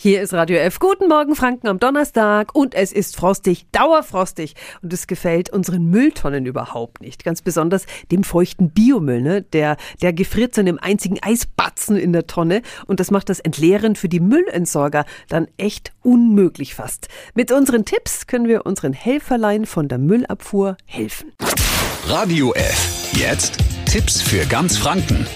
Hier ist Radio F. Guten Morgen Franken am Donnerstag und es ist frostig, dauerfrostig und es gefällt unseren Mülltonnen überhaupt nicht. Ganz besonders dem feuchten Biomüll, ne? der, der gefriert zu einem einzigen Eisbatzen in der Tonne und das macht das Entleeren für die Müllentsorger dann echt unmöglich fast. Mit unseren Tipps können wir unseren Helferlein von der Müllabfuhr helfen. Radio F. Jetzt Tipps für ganz Franken.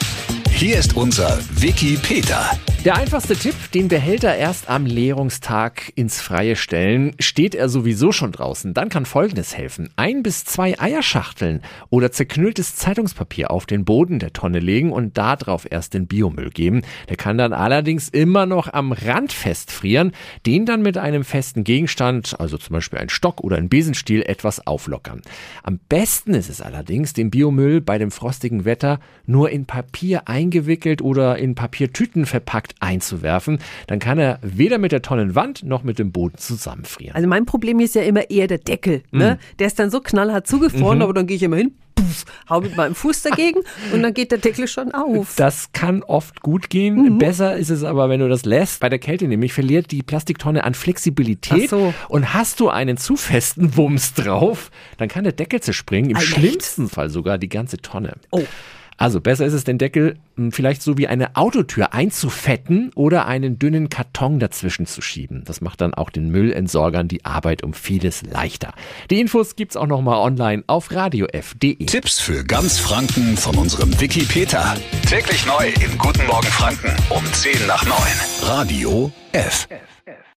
Hier ist unser Wiki Peter. Der einfachste Tipp, den Behälter erst am Leerungstag ins Freie stellen. Steht er sowieso schon draußen, dann kann Folgendes helfen. Ein bis zwei Eierschachteln oder zerknülltes Zeitungspapier auf den Boden der Tonne legen und darauf erst den Biomüll geben. Der kann dann allerdings immer noch am Rand festfrieren, den dann mit einem festen Gegenstand, also zum Beispiel ein Stock oder ein Besenstiel, etwas auflockern. Am besten ist es allerdings, den Biomüll bei dem frostigen Wetter nur in Papier eingewickelt oder in Papiertüten verpackt einzuwerfen. Dann kann er weder mit der Tonnenwand noch mit dem Boden zusammenfrieren. Also mein Problem ist ja immer eher der Deckel. Ne? Mm. Der ist dann so knallhart zugefroren, mhm. aber dann gehe ich immer hin, puff, hau mit meinem Fuß dagegen und dann geht der Deckel schon auf. Das kann oft gut gehen. Mhm. Besser ist es aber, wenn du das lässt. Bei der Kälte nämlich verliert die Plastiktonne an Flexibilität. So. Und hast du einen zu festen Wumms drauf, dann kann der Deckel zerspringen. Im Alter, schlimmsten Fall sogar die ganze Tonne. Oh. Also besser ist es, den Deckel hm, vielleicht so wie eine Autotür einzufetten oder einen dünnen Karton dazwischen zu schieben. Das macht dann auch den Müllentsorgern die Arbeit um vieles leichter. Die Infos gibt's auch nochmal online auf radiof.de. Tipps für ganz Franken von unserem Wiki Peter. Täglich neu im Guten Morgen Franken um 10 nach 9. Radio. F.